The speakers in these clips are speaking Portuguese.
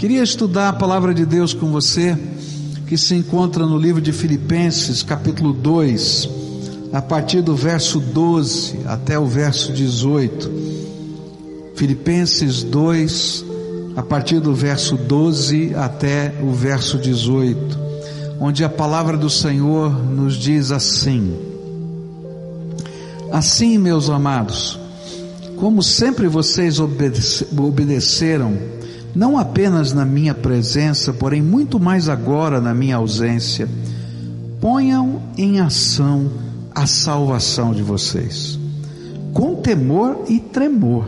Queria estudar a palavra de Deus com você, que se encontra no livro de Filipenses, capítulo 2, a partir do verso 12 até o verso 18. Filipenses 2, a partir do verso 12 até o verso 18, onde a palavra do Senhor nos diz assim: Assim, meus amados, como sempre vocês obedeceram, não apenas na minha presença, porém muito mais agora na minha ausência, ponham em ação a salvação de vocês, com temor e tremor,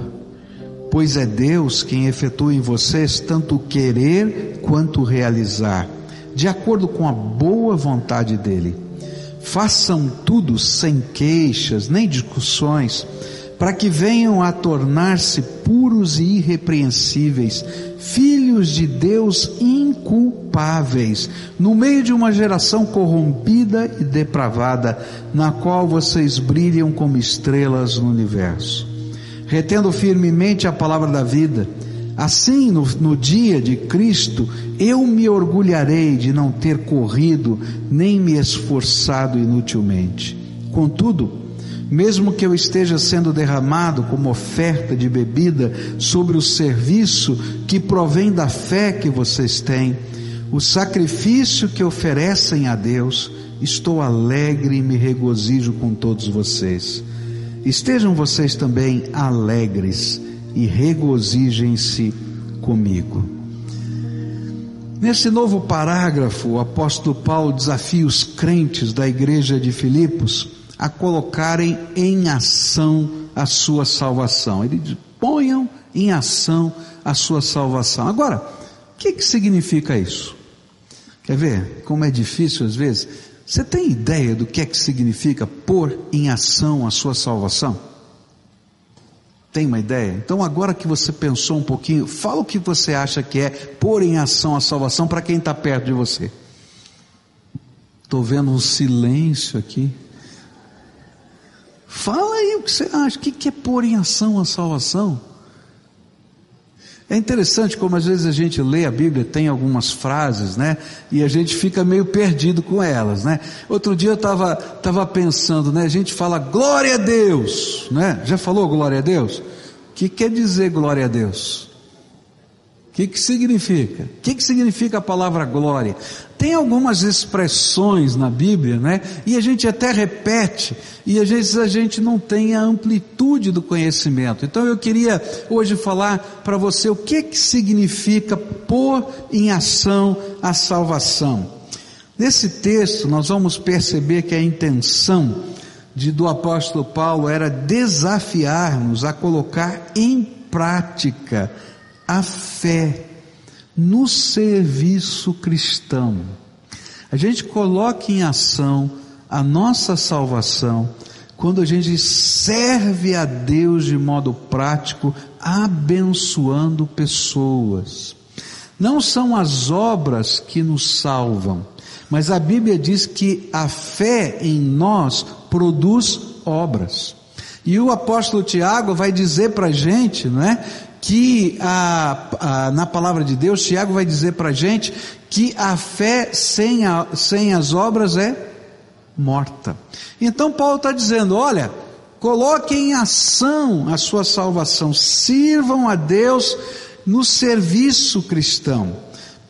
pois é Deus quem efetua em vocês tanto querer quanto realizar, de acordo com a boa vontade dEle. Façam tudo sem queixas nem discussões, para que venham a tornar-se puros e irrepreensíveis, filhos de Deus inculpáveis, no meio de uma geração corrompida e depravada, na qual vocês brilham como estrelas no universo. Retendo firmemente a palavra da vida, Assim, no, no, dia de Cristo, eu me orgulharei de não ter corrido nem me esforçado inutilmente. Contudo, mesmo que eu esteja sendo derramado como oferta de bebida sobre o serviço que provém da fé que vocês têm, o sacrifício que oferecem a Deus, estou alegre e me regozijo com todos vocês. Estejam vocês também alegres e regozijem-se comigo. Nesse novo parágrafo, o apóstolo Paulo desafia os crentes da igreja de Filipos a colocarem em ação a sua salvação. Ele diz: ponham em ação a sua salvação. Agora, o que, que significa isso? Quer ver como é difícil às vezes? Você tem ideia do que é que significa pôr em ação a sua salvação? Tem uma ideia? Então, agora que você pensou um pouquinho, fala o que você acha que é pôr em ação a salvação para quem está perto de você. Estou vendo um silêncio aqui. Fala aí o que você acha. O que é pôr em ação a salvação? É interessante como às vezes a gente lê a Bíblia, tem algumas frases, né? E a gente fica meio perdido com elas, né? Outro dia eu estava tava pensando, né? A gente fala glória a Deus, né? Já falou glória a Deus? O que quer dizer glória a Deus? O que, que significa? O que, que significa a palavra glória? Tem algumas expressões na Bíblia, né? E a gente até repete, e às vezes a gente não tem a amplitude do conhecimento. Então eu queria hoje falar para você o que, que significa pôr em ação a salvação. Nesse texto nós vamos perceber que a intenção de, do apóstolo Paulo era desafiar-nos a colocar em prática a fé no serviço cristão. A gente coloca em ação a nossa salvação quando a gente serve a Deus de modo prático, abençoando pessoas. Não são as obras que nos salvam, mas a Bíblia diz que a fé em nós produz obras. E o apóstolo Tiago vai dizer para a gente, não é? Que a, a, na palavra de Deus, Tiago vai dizer para a gente que a fé sem, a, sem as obras é morta. Então Paulo está dizendo: olha, coloque em ação a sua salvação, sirvam a Deus no serviço cristão.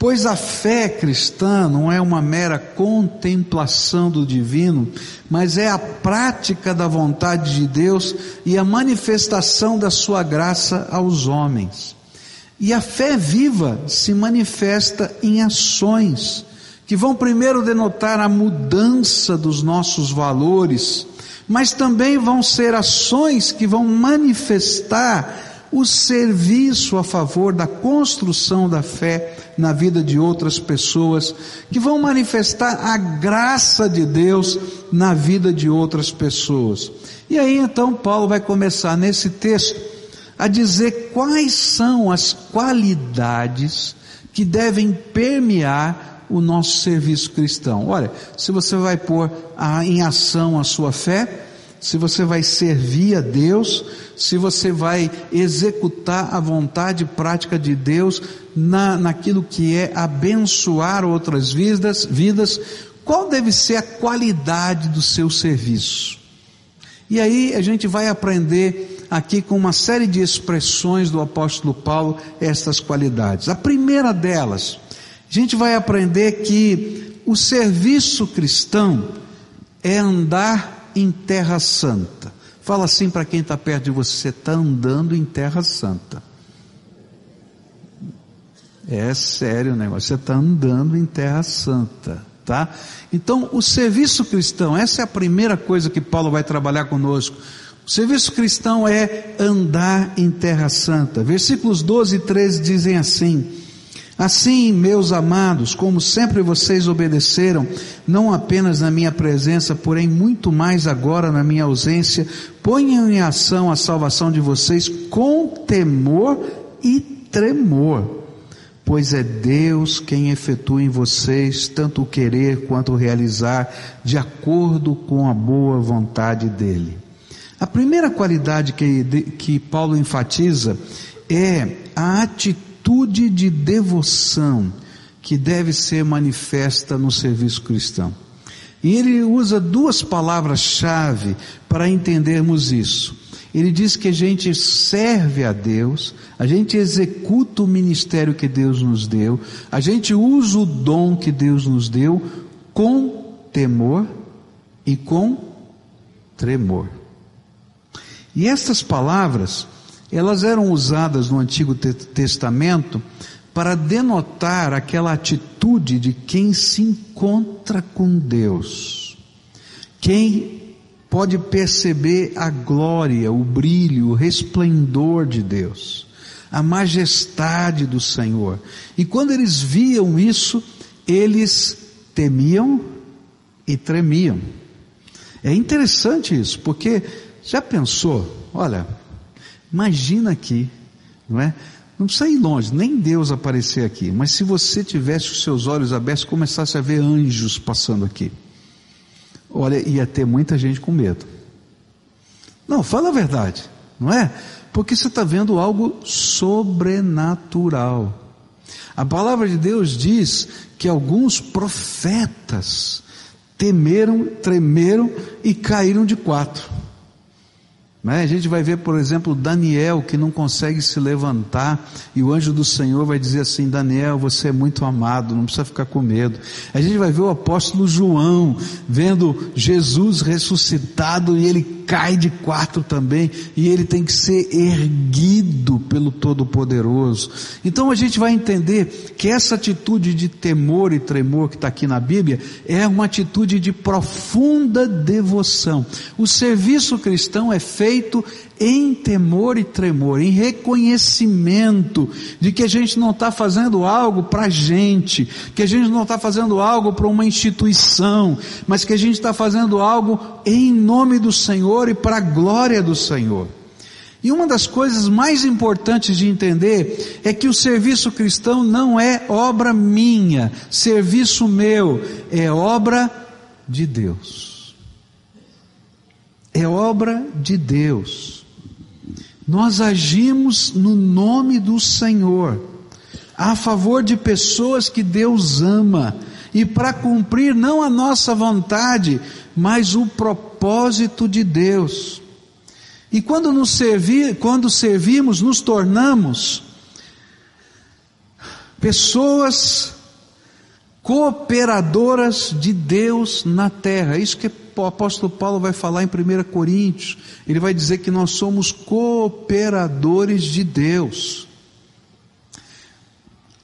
Pois a fé cristã não é uma mera contemplação do divino, mas é a prática da vontade de Deus e a manifestação da sua graça aos homens. E a fé viva se manifesta em ações, que vão primeiro denotar a mudança dos nossos valores, mas também vão ser ações que vão manifestar o serviço a favor da construção da fé na vida de outras pessoas, que vão manifestar a graça de Deus na vida de outras pessoas. E aí então Paulo vai começar nesse texto a dizer quais são as qualidades que devem permear o nosso serviço cristão. Olha, se você vai pôr em ação a sua fé, se você vai servir a Deus, se você vai executar a vontade prática de Deus na, naquilo que é abençoar outras vidas, vidas, qual deve ser a qualidade do seu serviço? E aí a gente vai aprender aqui com uma série de expressões do apóstolo Paulo estas qualidades. A primeira delas, a gente vai aprender que o serviço cristão é andar em terra santa. Fala assim para quem está perto de você: você está andando em terra santa. É sério o negócio, você está andando em terra santa, tá? Então, o serviço cristão, essa é a primeira coisa que Paulo vai trabalhar conosco. O serviço cristão é andar em terra santa. Versículos 12 e 13 dizem assim: Assim, meus amados, como sempre vocês obedeceram, não apenas na minha presença, porém muito mais agora na minha ausência, ponham em ação a salvação de vocês com temor e tremor, pois é Deus quem efetua em vocês tanto o querer quanto o realizar, de acordo com a boa vontade dEle. A primeira qualidade que, que Paulo enfatiza é a atitude atitude de devoção que deve ser manifesta no serviço cristão. E ele usa duas palavras-chave para entendermos isso. Ele diz que a gente serve a Deus, a gente executa o ministério que Deus nos deu, a gente usa o dom que Deus nos deu com temor e com tremor. E estas palavras elas eram usadas no Antigo Testamento para denotar aquela atitude de quem se encontra com Deus, quem pode perceber a glória, o brilho, o resplendor de Deus, a majestade do Senhor. E quando eles viam isso, eles temiam e tremiam. É interessante isso, porque já pensou, olha, Imagina aqui, não é? Não precisa ir longe, nem Deus aparecer aqui, mas se você tivesse os seus olhos abertos, começasse a ver anjos passando aqui. Olha, ia ter muita gente com medo. Não, fala a verdade, não é? Porque você está vendo algo sobrenatural. A palavra de Deus diz que alguns profetas temeram, tremeram e caíram de quatro. Né? A gente vai ver, por exemplo, Daniel que não consegue se levantar e o anjo do Senhor vai dizer assim: Daniel, você é muito amado, não precisa ficar com medo. A gente vai ver o apóstolo João vendo Jesus ressuscitado e ele cai de quatro também e ele tem que ser erguido pelo Todo-Poderoso. Então a gente vai entender que essa atitude de temor e tremor que está aqui na Bíblia é uma atitude de profunda devoção. O serviço cristão é feito em temor e tremor, em reconhecimento de que a gente não está fazendo algo para a gente, que a gente não está fazendo algo para uma instituição, mas que a gente está fazendo algo em nome do Senhor e para a glória do Senhor. E uma das coisas mais importantes de entender é que o serviço cristão não é obra minha, serviço meu, é obra de Deus. É obra de Deus. Nós agimos no nome do Senhor, a favor de pessoas que Deus ama, e para cumprir não a nossa vontade, mas o propósito de Deus. E quando nos servir, quando servimos, nos tornamos pessoas cooperadoras de Deus na terra. Isso que o apóstolo Paulo vai falar em 1 Coríntios. Ele vai dizer que nós somos cooperadores de Deus.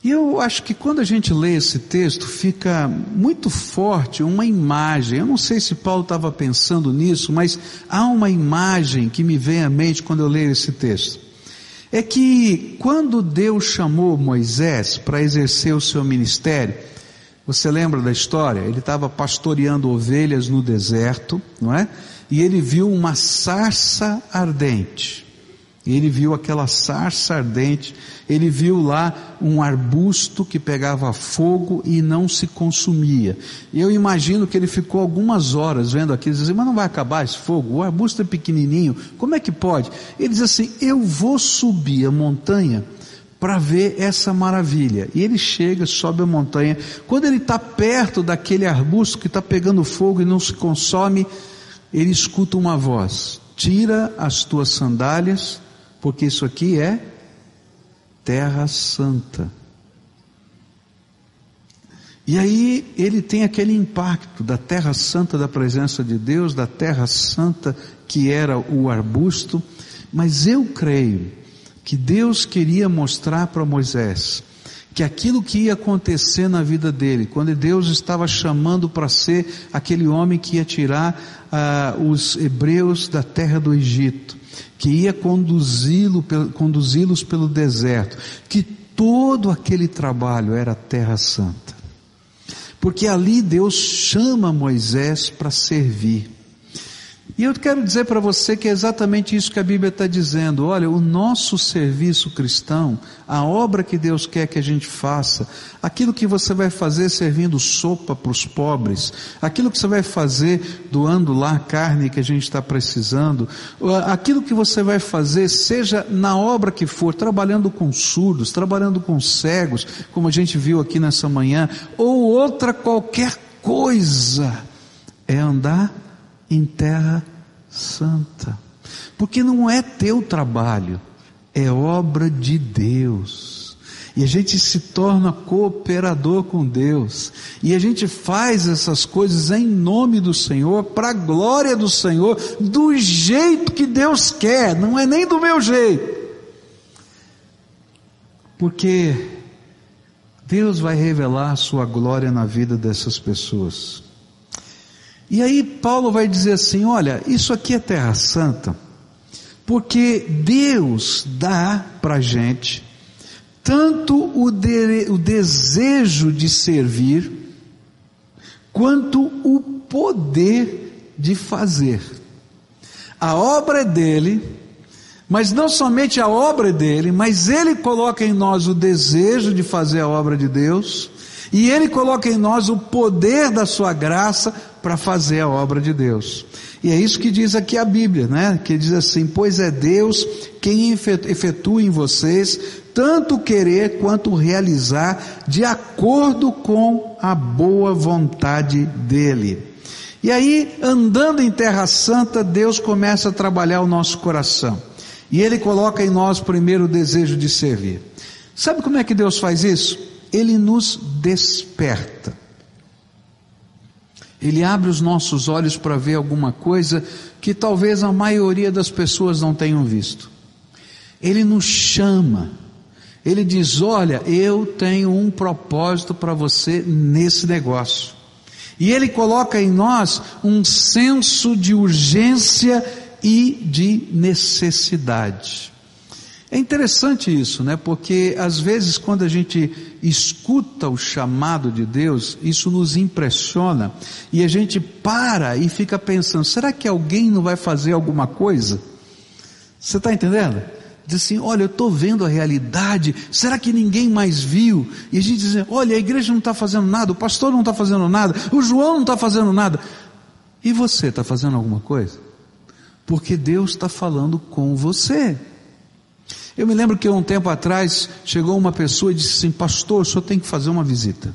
E eu acho que quando a gente lê esse texto, fica muito forte uma imagem. Eu não sei se Paulo estava pensando nisso, mas há uma imagem que me vem à mente quando eu leio esse texto. É que quando Deus chamou Moisés para exercer o seu ministério, você lembra da história? Ele estava pastoreando ovelhas no deserto, não é? E ele viu uma sarça ardente. Ele viu aquela sarça ardente, ele viu lá um arbusto que pegava fogo e não se consumia. Eu imagino que ele ficou algumas horas vendo aquilo e dizia, mas não vai acabar esse fogo? O arbusto é pequenininho, como é que pode? Ele diz assim, eu vou subir a montanha para ver essa maravilha. E ele chega, sobe a montanha. Quando ele está perto daquele arbusto que está pegando fogo e não se consome, ele escuta uma voz: Tira as tuas sandálias porque isso aqui é terra santa. E aí ele tem aquele impacto da terra santa da presença de Deus, da terra santa que era o arbusto, mas eu creio que Deus queria mostrar para Moisés que aquilo que ia acontecer na vida dele, quando Deus estava chamando para ser aquele homem que ia tirar uh, os hebreus da terra do Egito, que ia conduzi-los conduzi pelo deserto, que todo aquele trabalho era terra santa. Porque ali Deus chama Moisés para servir. E eu quero dizer para você que é exatamente isso que a Bíblia está dizendo. Olha, o nosso serviço cristão, a obra que Deus quer que a gente faça, aquilo que você vai fazer servindo sopa para os pobres, aquilo que você vai fazer doando lá a carne que a gente está precisando, aquilo que você vai fazer, seja na obra que for, trabalhando com surdos, trabalhando com cegos, como a gente viu aqui nessa manhã, ou outra qualquer coisa, é andar em terra santa. Porque não é teu trabalho, é obra de Deus. E a gente se torna cooperador com Deus. E a gente faz essas coisas em nome do Senhor, para a glória do Senhor, do jeito que Deus quer, não é nem do meu jeito. Porque Deus vai revelar a sua glória na vida dessas pessoas. E aí Paulo vai dizer assim: olha, isso aqui é terra santa, porque Deus dá para a gente tanto o, de, o desejo de servir, quanto o poder de fazer. A obra é dele, mas não somente a obra é dele, mas ele coloca em nós o desejo de fazer a obra de Deus, e ele coloca em nós o poder da sua graça para fazer a obra de Deus. E é isso que diz aqui a Bíblia, né? Que diz assim: Pois é Deus quem efetua em vocês tanto querer quanto realizar, de acordo com a boa vontade dEle. E aí, andando em Terra Santa, Deus começa a trabalhar o nosso coração. E Ele coloca em nós primeiro o desejo de servir. Sabe como é que Deus faz isso? Ele nos desperta. Ele abre os nossos olhos para ver alguma coisa que talvez a maioria das pessoas não tenham visto. Ele nos chama. Ele diz: Olha, eu tenho um propósito para você nesse negócio. E ele coloca em nós um senso de urgência e de necessidade. É interessante isso, né? Porque às vezes quando a gente escuta o chamado de Deus, isso nos impressiona e a gente para e fica pensando: será que alguém não vai fazer alguma coisa? Você está entendendo? Diz assim: olha, eu estou vendo a realidade, será que ninguém mais viu? E a gente diz: olha, a igreja não está fazendo nada, o pastor não está fazendo nada, o João não está fazendo nada. E você está fazendo alguma coisa? Porque Deus está falando com você. Eu me lembro que um tempo atrás chegou uma pessoa e disse assim: Pastor, o senhor tem que fazer uma visita.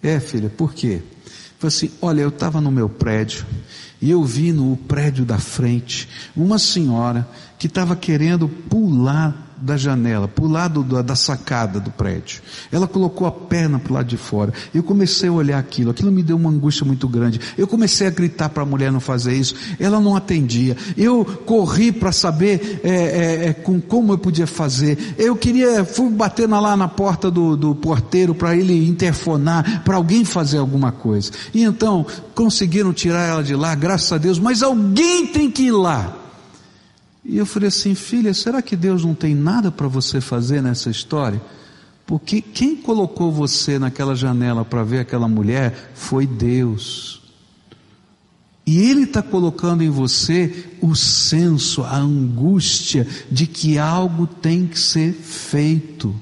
É, filha, por quê? Falei assim: Olha, eu estava no meu prédio e eu vi no prédio da frente uma senhora que estava querendo pular da janela, para o lado da, da sacada do prédio. Ela colocou a perna para o lado de fora. Eu comecei a olhar aquilo, aquilo me deu uma angústia muito grande. Eu comecei a gritar para a mulher não fazer isso. Ela não atendia. Eu corri para saber é, é, é, com como eu podia fazer. Eu queria, fui bater lá na porta do, do porteiro para ele interfonar, para alguém fazer alguma coisa. E então conseguiram tirar ela de lá, graças a Deus. Mas alguém tem que ir lá. E eu falei assim, filha, será que Deus não tem nada para você fazer nessa história? Porque quem colocou você naquela janela para ver aquela mulher foi Deus. E Ele está colocando em você o senso, a angústia de que algo tem que ser feito.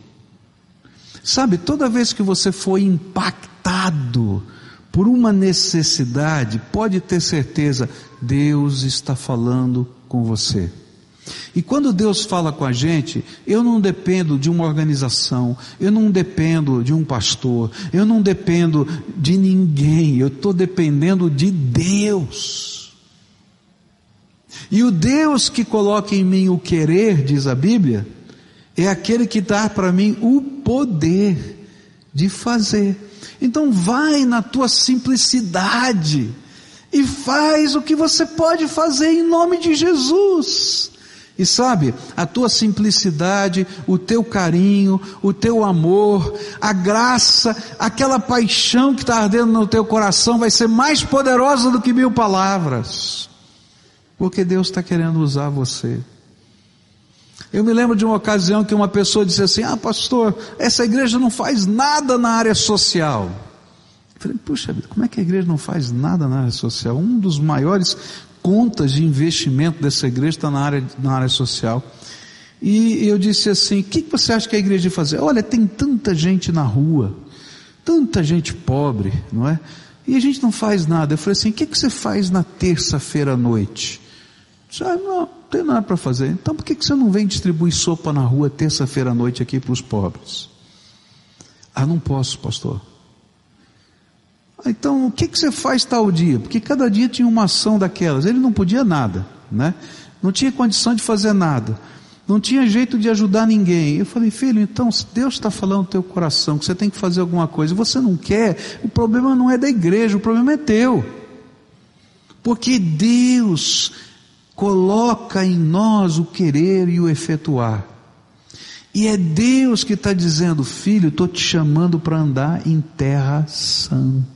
Sabe, toda vez que você foi impactado por uma necessidade, pode ter certeza, Deus está falando com você. E quando Deus fala com a gente, eu não dependo de uma organização, eu não dependo de um pastor, eu não dependo de ninguém, eu estou dependendo de Deus. E o Deus que coloca em mim o querer, diz a Bíblia, é aquele que dá para mim o poder de fazer. Então vai na tua simplicidade e faz o que você pode fazer em nome de Jesus. E sabe, a tua simplicidade, o teu carinho, o teu amor, a graça, aquela paixão que está ardendo no teu coração vai ser mais poderosa do que mil palavras. Porque Deus está querendo usar você. Eu me lembro de uma ocasião que uma pessoa disse assim: Ah, pastor, essa igreja não faz nada na área social. Eu falei, puxa vida, como é que a igreja não faz nada na área social? Um dos maiores contas de investimento dessa igreja está na área, na área social. E eu disse assim: o que, você acha que a igreja deve fazer? Olha, tem tanta gente na rua, tanta gente pobre, não é? E a gente não faz nada. Eu falei assim: o que, você faz na terça-feira à noite? Disse, ah, não, não tem nada para fazer. Então por que você não vem distribuir sopa na rua terça-feira à noite aqui para os pobres? Ah, não posso, pastor. Então, o que, que você faz tal dia? Porque cada dia tinha uma ação daquelas. Ele não podia nada, né? Não tinha condição de fazer nada. Não tinha jeito de ajudar ninguém. Eu falei, filho, então, se Deus está falando no teu coração que você tem que fazer alguma coisa você não quer, o problema não é da igreja, o problema é teu. Porque Deus coloca em nós o querer e o efetuar. E é Deus que está dizendo, filho, estou te chamando para andar em terra santa.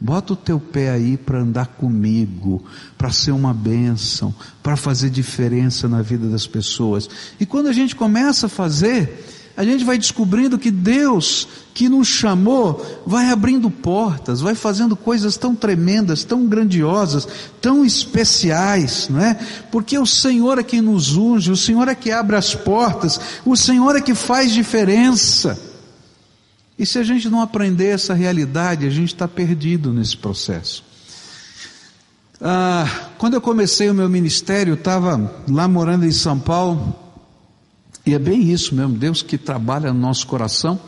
Bota o teu pé aí para andar comigo, para ser uma bênção, para fazer diferença na vida das pessoas. E quando a gente começa a fazer, a gente vai descobrindo que Deus, que nos chamou, vai abrindo portas, vai fazendo coisas tão tremendas, tão grandiosas, tão especiais, não é? Porque o Senhor é que nos unge, o Senhor é que abre as portas, o Senhor é que faz diferença. E se a gente não aprender essa realidade, a gente está perdido nesse processo. Ah, quando eu comecei o meu ministério, eu estava lá morando em São Paulo, e é bem isso mesmo, Deus que trabalha no nosso coração.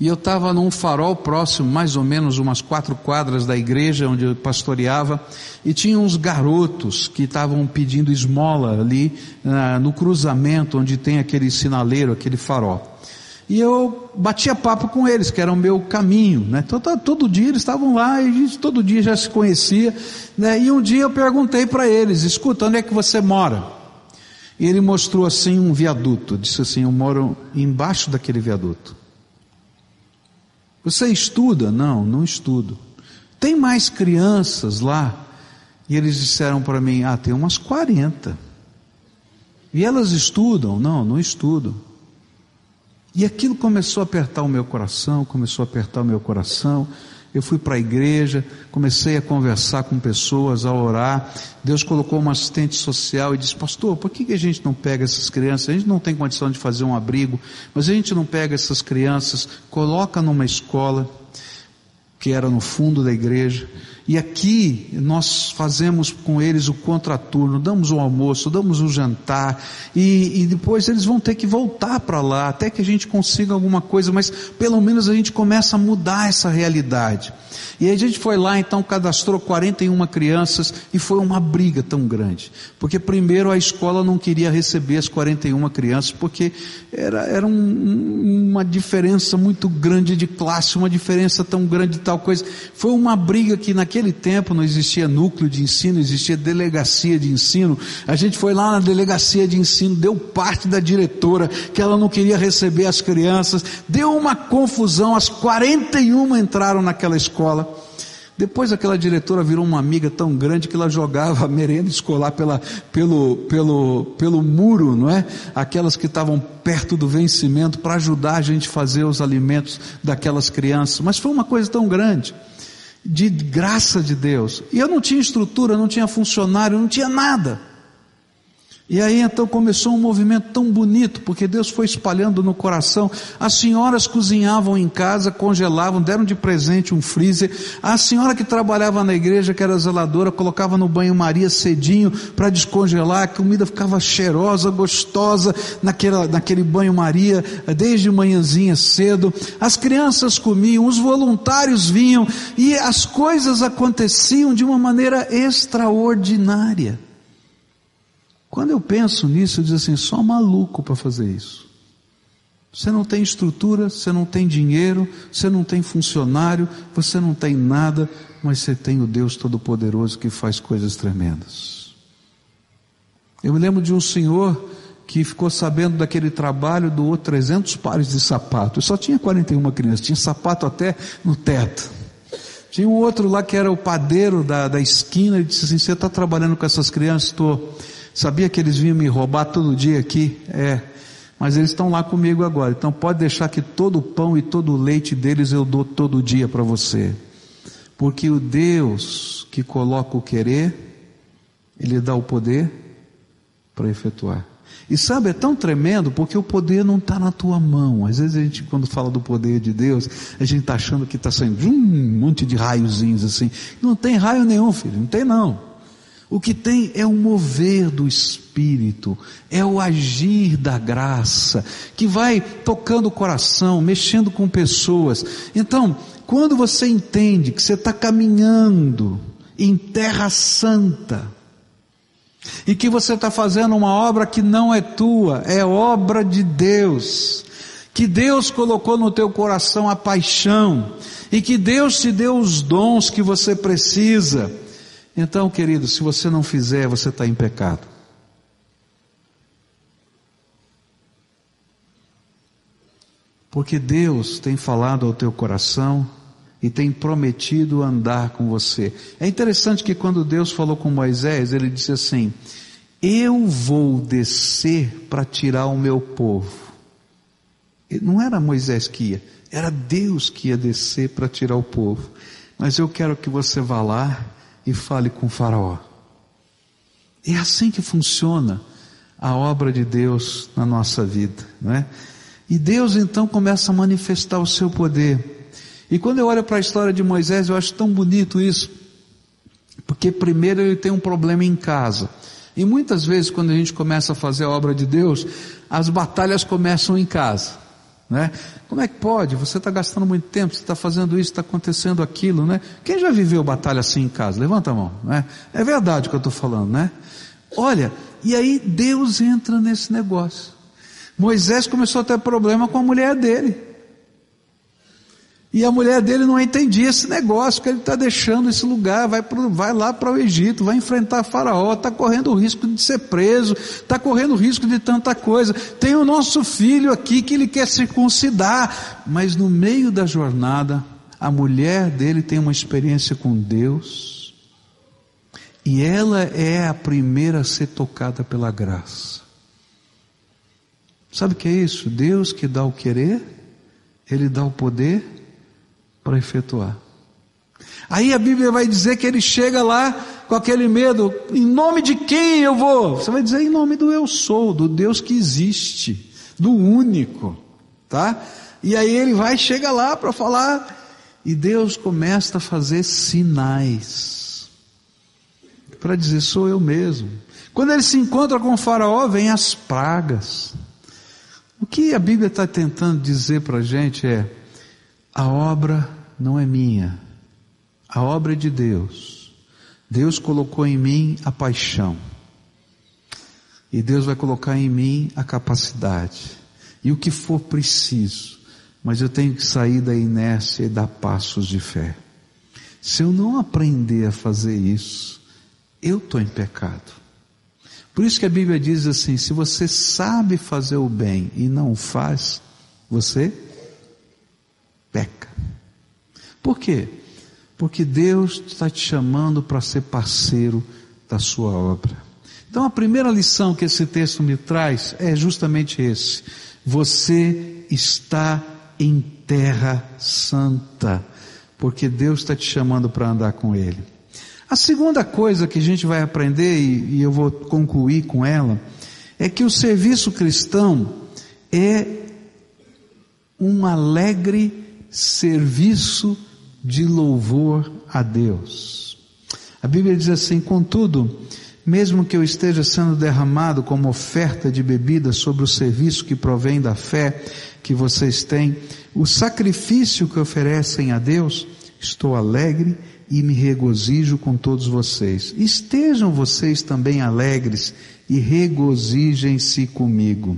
E eu estava num farol próximo, mais ou menos umas quatro quadras da igreja onde eu pastoreava, e tinha uns garotos que estavam pedindo esmola ali ah, no cruzamento onde tem aquele sinaleiro, aquele farol. E eu batia papo com eles, que era o meu caminho, né? Então, tá, todo dia eles estavam lá e a gente todo dia já se conhecia, né? E um dia eu perguntei para eles, escuta, onde é que você mora? E ele mostrou assim um viaduto, disse assim, eu moro embaixo daquele viaduto. Você estuda? Não, não estudo. Tem mais crianças lá? E eles disseram para mim, ah, tem umas 40. E elas estudam? Não, não estudam. E aquilo começou a apertar o meu coração, começou a apertar o meu coração. Eu fui para a igreja, comecei a conversar com pessoas, a orar. Deus colocou uma assistente social e disse: Pastor, por que, que a gente não pega essas crianças? A gente não tem condição de fazer um abrigo, mas a gente não pega essas crianças, coloca numa escola, que era no fundo da igreja, e aqui nós fazemos com eles o contraturno, damos o almoço, damos o jantar, e, e depois eles vão ter que voltar para lá, até que a gente consiga alguma coisa, mas pelo menos a gente começa a mudar essa realidade. E a gente foi lá, então cadastrou 41 crianças e foi uma briga tão grande. Porque primeiro a escola não queria receber as 41 crianças, porque era, era um, uma diferença muito grande de classe, uma diferença tão grande de tal coisa. Foi uma briga que naquele tempo não existia núcleo de ensino, existia delegacia de ensino. A gente foi lá na delegacia de ensino, deu parte da diretora que ela não queria receber as crianças, deu uma confusão, as 41 entraram naquela escola. Depois aquela diretora virou uma amiga tão grande que ela jogava a merenda escolar pela, pelo, pelo, pelo muro, não é? Aquelas que estavam perto do vencimento para ajudar a gente a fazer os alimentos daquelas crianças. Mas foi uma coisa tão grande. De graça de Deus. E eu não tinha estrutura, não tinha funcionário, não tinha nada. E aí então começou um movimento tão bonito, porque Deus foi espalhando no coração. As senhoras cozinhavam em casa, congelavam, deram de presente um freezer. A senhora que trabalhava na igreja, que era zeladora, colocava no banho-maria cedinho para descongelar, a comida ficava cheirosa, gostosa naquela, naquele banho-maria, desde manhãzinha cedo. As crianças comiam, os voluntários vinham e as coisas aconteciam de uma maneira extraordinária. Quando eu penso nisso, eu digo assim, só maluco para fazer isso. Você não tem estrutura, você não tem dinheiro, você não tem funcionário, você não tem nada, mas você tem o Deus Todo-Poderoso que faz coisas tremendas. Eu me lembro de um senhor que ficou sabendo daquele trabalho, doou 300 pares de sapato. Eu só tinha 41 crianças, tinha sapato até no teto. Tinha um outro lá que era o padeiro da, da esquina, ele disse assim, você está trabalhando com essas crianças? Estou. Sabia que eles vinham me roubar todo dia aqui? É. Mas eles estão lá comigo agora. Então pode deixar que todo o pão e todo o leite deles eu dou todo dia para você. Porque o Deus que coloca o querer, Ele dá o poder para efetuar. E sabe, é tão tremendo porque o poder não está na tua mão. Às vezes a gente, quando fala do poder de Deus, a gente está achando que está saindo um monte de raiozinhos assim. Não tem raio nenhum, filho, não tem não. O que tem é o mover do Espírito, é o agir da graça, que vai tocando o coração, mexendo com pessoas. Então, quando você entende que você está caminhando em terra santa, e que você está fazendo uma obra que não é tua, é obra de Deus, que Deus colocou no teu coração a paixão, e que Deus te deu os dons que você precisa, então, querido, se você não fizer, você está em pecado. Porque Deus tem falado ao teu coração e tem prometido andar com você. É interessante que quando Deus falou com Moisés, ele disse assim: Eu vou descer para tirar o meu povo. Não era Moisés que ia, era Deus que ia descer para tirar o povo. Mas eu quero que você vá lá e fale com Faraó. É assim que funciona a obra de Deus na nossa vida, não é? E Deus então começa a manifestar o seu poder. E quando eu olho para a história de Moisés, eu acho tão bonito isso, porque primeiro ele tem um problema em casa. E muitas vezes quando a gente começa a fazer a obra de Deus, as batalhas começam em casa. Né? Como é que pode? Você está gastando muito tempo, você está fazendo isso, está acontecendo aquilo, né? Quem já viveu batalha assim em casa? Levanta a mão, né? É verdade o que eu estou falando, né? Olha, e aí Deus entra nesse negócio. Moisés começou a ter problema com a mulher dele. E a mulher dele não entendia esse negócio, que ele está deixando esse lugar, vai, pro, vai lá para o Egito, vai enfrentar Faraó, está correndo o risco de ser preso, está correndo o risco de tanta coisa. Tem o nosso filho aqui que ele quer circuncidar, mas no meio da jornada, a mulher dele tem uma experiência com Deus, e ela é a primeira a ser tocada pela graça. Sabe o que é isso? Deus que dá o querer, Ele dá o poder, para efetuar. Aí a Bíblia vai dizer que ele chega lá com aquele medo, em nome de quem eu vou? Você vai dizer em nome do eu sou, do Deus que existe, do único, tá? E aí ele vai, chega lá para falar, e Deus começa a fazer sinais, para dizer sou eu mesmo. Quando ele se encontra com o faraó, vem as pragas. O que a Bíblia está tentando dizer para a gente é, a obra não é minha, a obra é de Deus. Deus colocou em mim a paixão. E Deus vai colocar em mim a capacidade. E o que for preciso. Mas eu tenho que sair da inércia e dar passos de fé. Se eu não aprender a fazer isso, eu estou em pecado. Por isso que a Bíblia diz assim: se você sabe fazer o bem e não o faz, você peca. Por quê? Porque Deus está te chamando para ser parceiro da sua obra. Então a primeira lição que esse texto me traz é justamente esse. Você está em terra santa. porque Deus está te chamando para andar com Ele. A segunda coisa que a gente vai aprender, e, e eu vou concluir com ela, é que o serviço cristão é um alegre serviço de louvor a Deus. A Bíblia diz assim: contudo, mesmo que eu esteja sendo derramado como oferta de bebida sobre o serviço que provém da fé que vocês têm, o sacrifício que oferecem a Deus, estou alegre e me regozijo com todos vocês. Estejam vocês também alegres e regozijem-se comigo.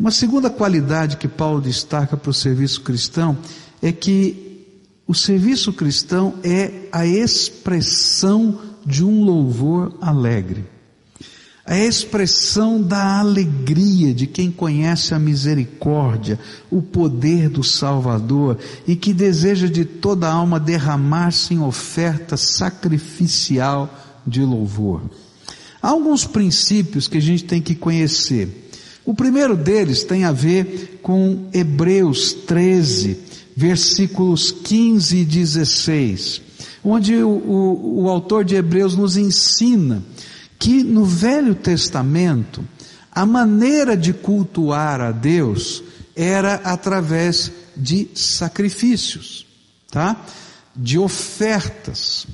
Uma segunda qualidade que Paulo destaca para o serviço cristão é que o serviço cristão é a expressão de um louvor alegre. A expressão da alegria de quem conhece a misericórdia, o poder do Salvador e que deseja de toda a alma derramar-se em oferta sacrificial de louvor. Há alguns princípios que a gente tem que conhecer. O primeiro deles tem a ver com Hebreus 13, versículos 15 e 16, onde o, o, o autor de Hebreus nos ensina que no Velho Testamento a maneira de cultuar a Deus era através de sacrifícios, tá? De ofertas.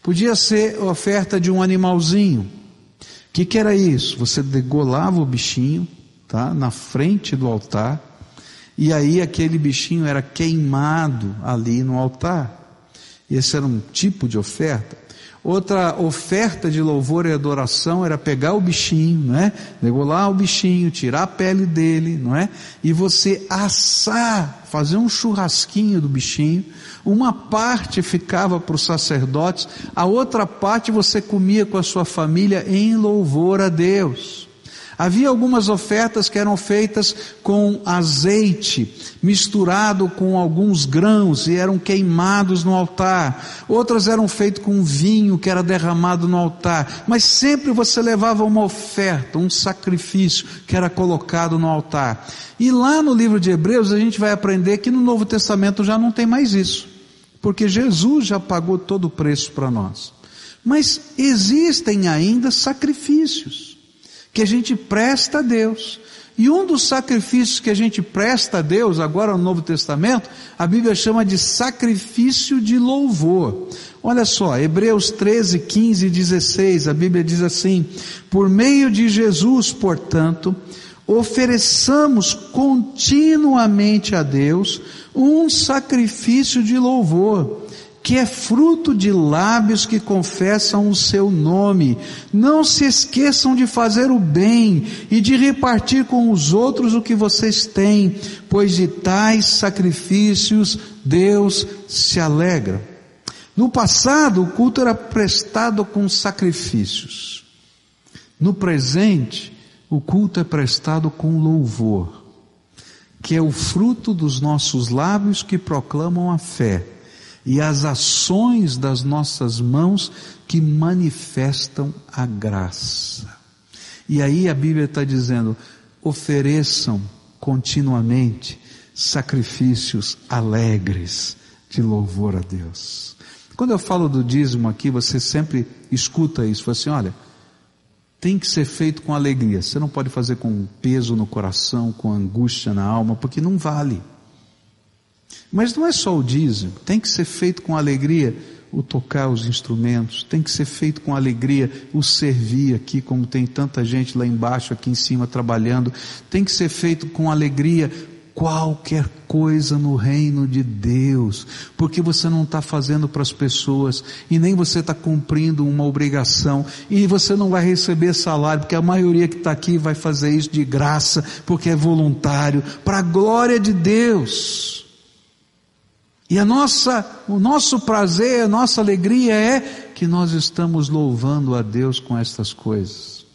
Podia ser oferta de um animalzinho. O que, que era isso? Você degolava o bichinho, tá? Na frente do altar, e aí aquele bichinho era queimado ali no altar. Esse era um tipo de oferta. Outra oferta de louvor e adoração era pegar o bichinho, não é? Degolar o bichinho, tirar a pele dele, não é? E você assar, fazer um churrasquinho do bichinho. Uma parte ficava para os sacerdotes, a outra parte você comia com a sua família em louvor a Deus. Havia algumas ofertas que eram feitas com azeite misturado com alguns grãos e eram queimados no altar. Outras eram feitas com vinho que era derramado no altar. Mas sempre você levava uma oferta, um sacrifício que era colocado no altar. E lá no livro de Hebreus a gente vai aprender que no Novo Testamento já não tem mais isso. Porque Jesus já pagou todo o preço para nós. Mas existem ainda sacrifícios que a gente presta a Deus. E um dos sacrifícios que a gente presta a Deus, agora no Novo Testamento, a Bíblia chama de sacrifício de louvor. Olha só, Hebreus 13, 15 e 16, a Bíblia diz assim: Por meio de Jesus, portanto, ofereçamos continuamente a Deus um sacrifício de louvor que é fruto de lábios que confessam o seu nome. Não se esqueçam de fazer o bem e de repartir com os outros o que vocês têm, pois de tais sacrifícios Deus se alegra. No passado, o culto era prestado com sacrifícios. No presente, o culto é prestado com louvor, que é o fruto dos nossos lábios que proclamam a fé e as ações das nossas mãos que manifestam a graça. E aí a Bíblia está dizendo: ofereçam continuamente sacrifícios alegres de louvor a Deus. Quando eu falo do dízimo aqui, você sempre escuta isso, fala assim, olha, tem que ser feito com alegria. Você não pode fazer com peso no coração, com angústia na alma, porque não vale. Mas não é só o dízimo, tem que ser feito com alegria o tocar os instrumentos, tem que ser feito com alegria o servir aqui, como tem tanta gente lá embaixo, aqui em cima trabalhando, tem que ser feito com alegria qualquer coisa no reino de Deus, porque você não está fazendo para as pessoas e nem você está cumprindo uma obrigação e você não vai receber salário, porque a maioria que está aqui vai fazer isso de graça, porque é voluntário, para a glória de Deus. E a nossa, o nosso prazer, a nossa alegria é que nós estamos louvando a Deus com estas coisas.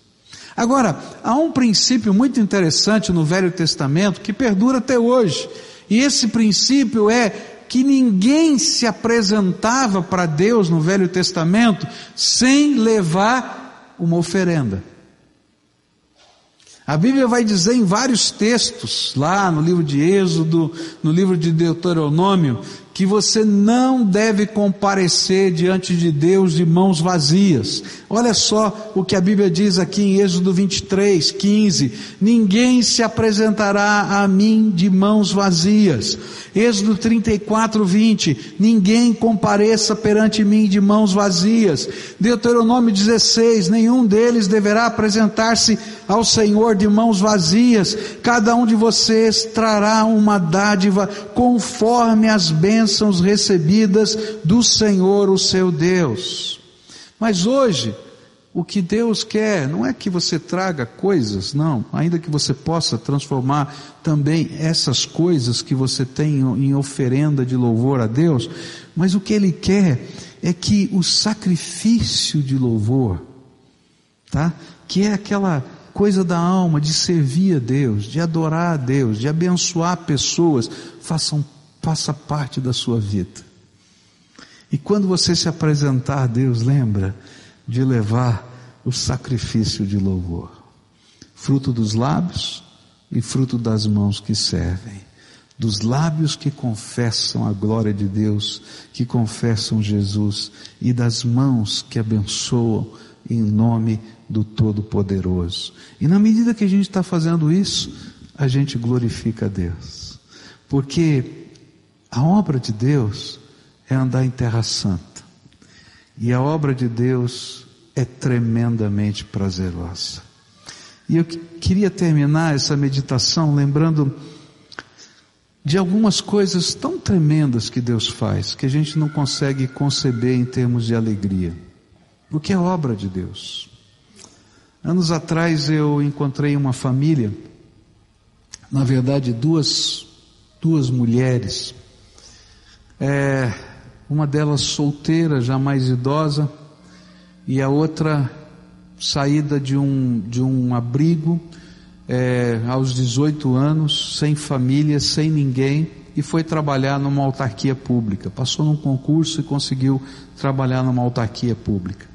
Agora, há um princípio muito interessante no Velho Testamento que perdura até hoje. E esse princípio é que ninguém se apresentava para Deus no Velho Testamento sem levar uma oferenda. A Bíblia vai dizer em vários textos, lá no livro de Êxodo, no livro de Deuteronômio, que você não deve comparecer diante de Deus de mãos vazias. Olha só o que a Bíblia diz aqui em Êxodo 23, 15: Ninguém se apresentará a mim de mãos vazias. Êxodo 34, 20: Ninguém compareça perante mim de mãos vazias. Deuteronômio 16: Nenhum deles deverá apresentar-se ao Senhor de mãos vazias. Cada um de vocês trará uma dádiva conforme as bênçãos recebidas do Senhor, o seu Deus. Mas hoje, o que Deus quer não é que você traga coisas, não, ainda que você possa transformar também essas coisas que você tem em oferenda de louvor a Deus, mas o que Ele quer é que o sacrifício de louvor, tá? Que é aquela coisa da alma de servir a Deus, de adorar a Deus, de abençoar pessoas, façam, faça parte da sua vida. E quando você se apresentar a Deus, lembra de levar o sacrifício de louvor, fruto dos lábios e fruto das mãos que servem, dos lábios que confessam a glória de Deus, que confessam Jesus, e das mãos que abençoam em nome do Todo-Poderoso. E na medida que a gente está fazendo isso, a gente glorifica a Deus, porque a obra de Deus é andar em terra santa, e a obra de Deus é tremendamente prazerosa. E eu queria terminar essa meditação lembrando de algumas coisas tão tremendas que Deus faz, que a gente não consegue conceber em termos de alegria. O que é obra de Deus? Anos atrás eu encontrei uma família, na verdade duas, duas mulheres, é, uma delas solteira, já mais idosa, e a outra saída de um, de um abrigo é, aos 18 anos, sem família, sem ninguém, e foi trabalhar numa autarquia pública. Passou num concurso e conseguiu trabalhar numa autarquia pública.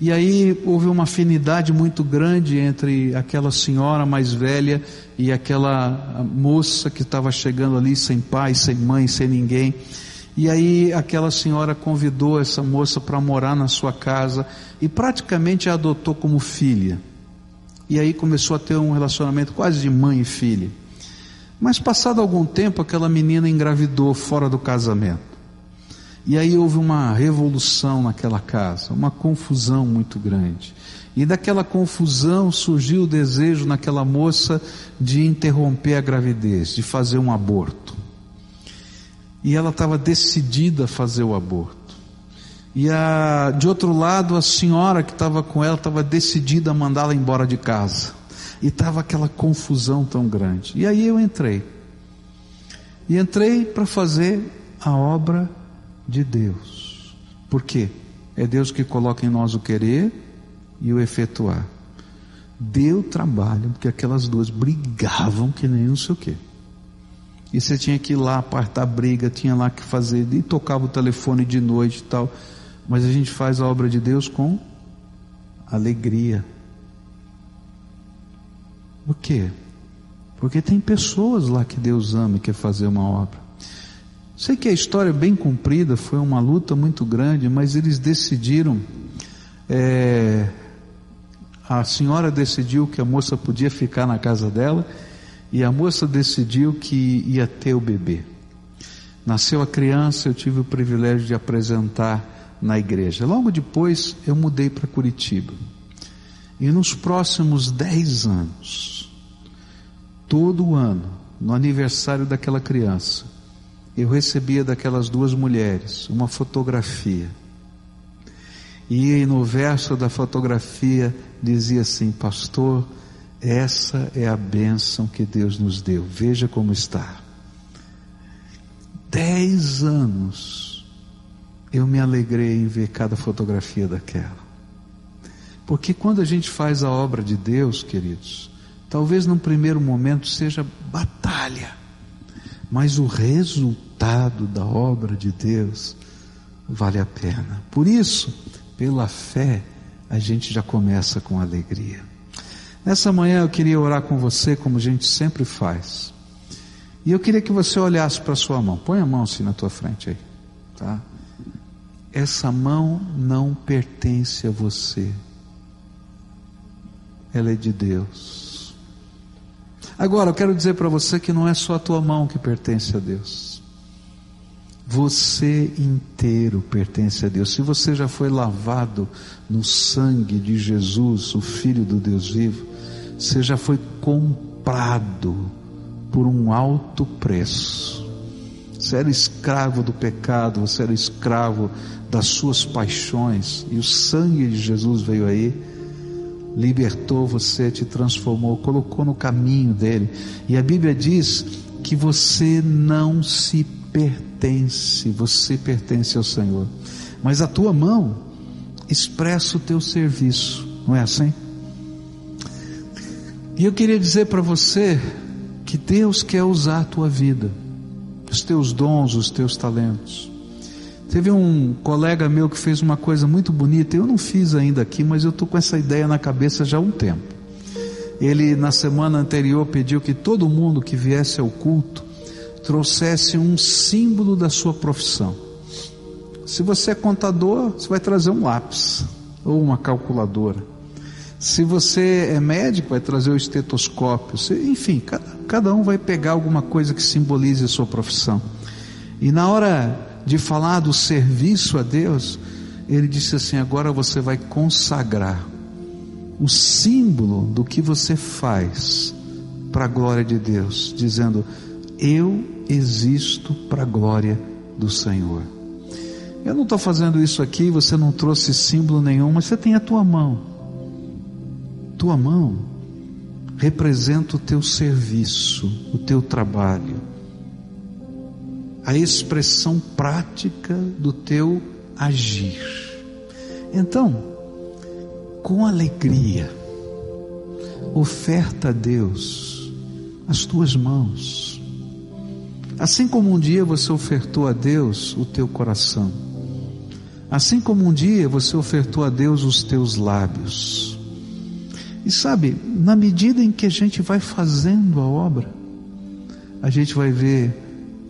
E aí houve uma afinidade muito grande entre aquela senhora mais velha e aquela moça que estava chegando ali sem pai, sem mãe, sem ninguém. E aí aquela senhora convidou essa moça para morar na sua casa e praticamente a adotou como filha. E aí começou a ter um relacionamento quase de mãe e filha. Mas passado algum tempo aquela menina engravidou fora do casamento. E aí houve uma revolução naquela casa, uma confusão muito grande. E daquela confusão surgiu o desejo naquela moça de interromper a gravidez, de fazer um aborto. E ela estava decidida a fazer o aborto. E a, de outro lado, a senhora que estava com ela estava decidida a mandá-la embora de casa. E estava aquela confusão tão grande. E aí eu entrei. E entrei para fazer a obra de Deus. Por quê? É Deus que coloca em nós o querer e o efetuar. Deu trabalho, porque aquelas duas brigavam que nem não sei o quê. E você tinha que ir lá apartar briga, tinha lá que fazer, e tocava o telefone de noite e tal. Mas a gente faz a obra de Deus com alegria. Por quê? Porque tem pessoas lá que Deus ama e quer fazer uma obra. Sei que a história é bem comprida, foi uma luta muito grande, mas eles decidiram. É, a senhora decidiu que a moça podia ficar na casa dela e a moça decidiu que ia ter o bebê. Nasceu a criança, eu tive o privilégio de apresentar na igreja. Logo depois eu mudei para Curitiba. E nos próximos dez anos, todo ano, no aniversário daquela criança, eu recebia daquelas duas mulheres uma fotografia. E no verso da fotografia dizia assim: Pastor, essa é a bênção que Deus nos deu. Veja como está. Dez anos eu me alegrei em ver cada fotografia daquela. Porque quando a gente faz a obra de Deus, queridos, talvez num primeiro momento seja batalha, mas o resultado da obra de Deus vale a pena. Por isso, pela fé, a gente já começa com alegria. Nessa manhã eu queria orar com você como a gente sempre faz. E eu queria que você olhasse para a sua mão. Põe a mão assim na tua frente aí, tá? Essa mão não pertence a você. Ela é de Deus. Agora, eu quero dizer para você que não é só a tua mão que pertence a Deus. Você inteiro pertence a Deus. Se você já foi lavado no sangue de Jesus, o Filho do Deus vivo, você já foi comprado por um alto preço. Você era escravo do pecado, você era escravo das suas paixões, e o sangue de Jesus veio aí, libertou você, te transformou, colocou no caminho dele. E a Bíblia diz que você não se pertence, você pertence ao Senhor. Mas a tua mão expressa o teu serviço, não é assim? E eu queria dizer para você que Deus quer usar a tua vida, os teus dons, os teus talentos. Teve um colega meu que fez uma coisa muito bonita, eu não fiz ainda aqui, mas eu estou com essa ideia na cabeça já há um tempo. Ele, na semana anterior, pediu que todo mundo que viesse ao culto trouxesse um símbolo da sua profissão. Se você é contador, você vai trazer um lápis ou uma calculadora. Se você é médico, vai trazer o estetoscópio. Enfim, cada, cada um vai pegar alguma coisa que simbolize a sua profissão. E na hora de falar do serviço a Deus, ele disse assim: agora você vai consagrar o símbolo do que você faz para a glória de Deus, dizendo: Eu existo para a glória do Senhor. Eu não estou fazendo isso aqui, você não trouxe símbolo nenhum, mas você tem a tua mão. Tua mão representa o teu serviço, o teu trabalho, a expressão prática do teu agir. Então, com alegria, oferta a Deus as tuas mãos Assim como um dia você ofertou a Deus o teu coração, assim como um dia você ofertou a Deus os teus lábios. E sabe, na medida em que a gente vai fazendo a obra, a gente vai ver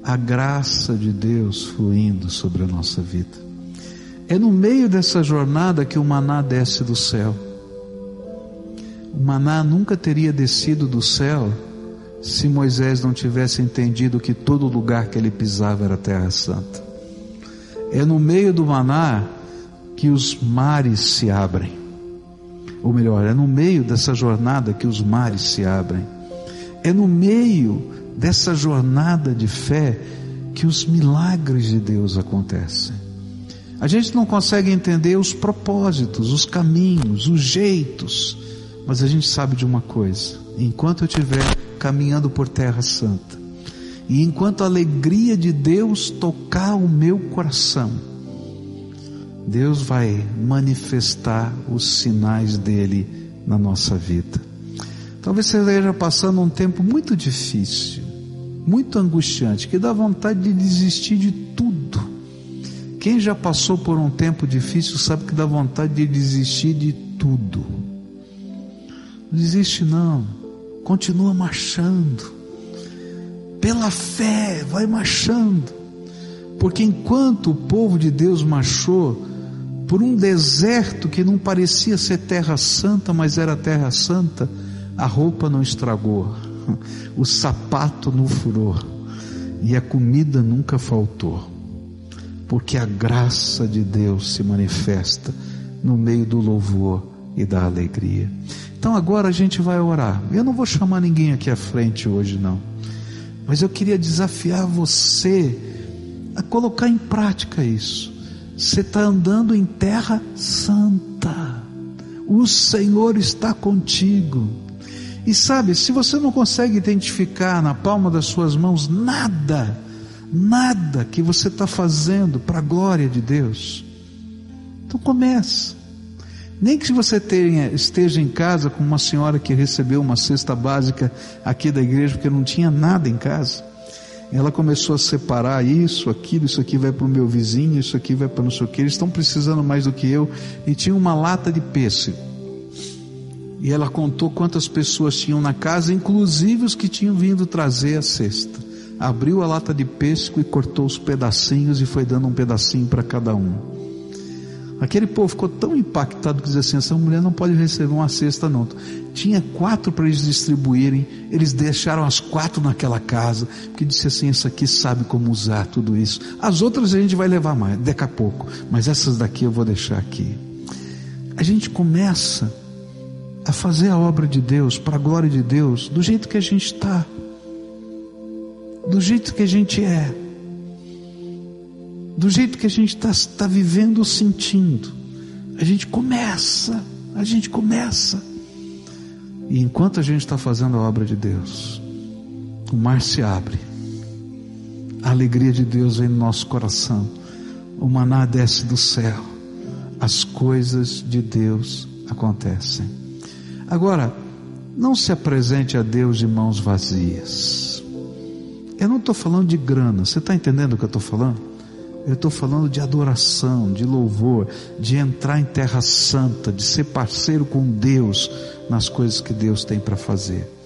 a graça de Deus fluindo sobre a nossa vida. É no meio dessa jornada que o maná desce do céu. O maná nunca teria descido do céu se Moisés não tivesse entendido que todo lugar que ele pisava era terra santa. É no meio do maná que os mares se abrem. Ou melhor, é no meio dessa jornada que os mares se abrem. É no meio dessa jornada de fé que os milagres de Deus acontecem. A gente não consegue entender os propósitos, os caminhos, os jeitos, mas a gente sabe de uma coisa: enquanto eu tiver caminhando por terra santa. E enquanto a alegria de Deus tocar o meu coração, Deus vai manifestar os sinais dele na nossa vida. Talvez você esteja passando um tempo muito difícil, muito angustiante, que dá vontade de desistir de tudo. Quem já passou por um tempo difícil sabe que dá vontade de desistir de tudo. Não desiste não continua marchando. Pela fé, vai marchando. Porque enquanto o povo de Deus marchou por um deserto que não parecia ser terra santa, mas era terra santa, a roupa não estragou, o sapato não furou e a comida nunca faltou. Porque a graça de Deus se manifesta no meio do louvor e da alegria. Então agora a gente vai orar. Eu não vou chamar ninguém aqui à frente hoje, não. Mas eu queria desafiar você a colocar em prática isso. Você está andando em terra santa. O Senhor está contigo. E sabe, se você não consegue identificar na palma das suas mãos nada, nada que você está fazendo para a glória de Deus, então comece. Nem que você tenha, esteja em casa com uma senhora que recebeu uma cesta básica aqui da igreja porque não tinha nada em casa. Ela começou a separar isso, aquilo, isso aqui vai para o meu vizinho, isso aqui vai para não sei o que, eles estão precisando mais do que eu. E tinha uma lata de pêssego. E ela contou quantas pessoas tinham na casa, inclusive os que tinham vindo trazer a cesta. abriu a lata de pêssego e cortou os pedacinhos e foi dando um pedacinho para cada um. Aquele povo ficou tão impactado que dizia assim: essa mulher não pode receber uma cesta, não. Tinha quatro para eles distribuírem, eles deixaram as quatro naquela casa, porque disse assim: essa aqui sabe como usar tudo isso. As outras a gente vai levar mais, daqui a pouco, mas essas daqui eu vou deixar aqui. A gente começa a fazer a obra de Deus, para a glória de Deus, do jeito que a gente está, do jeito que a gente é, do jeito que a gente está tá vivendo, sentindo. A gente começa, a gente começa. E enquanto a gente está fazendo a obra de Deus, o mar se abre, a alegria de Deus vem no nosso coração, o maná desce do céu, as coisas de Deus acontecem. Agora, não se apresente a Deus de mãos vazias. Eu não estou falando de grana, você está entendendo o que eu estou falando? Eu estou falando de adoração, de louvor, de entrar em terra santa, de ser parceiro com Deus nas coisas que Deus tem para fazer.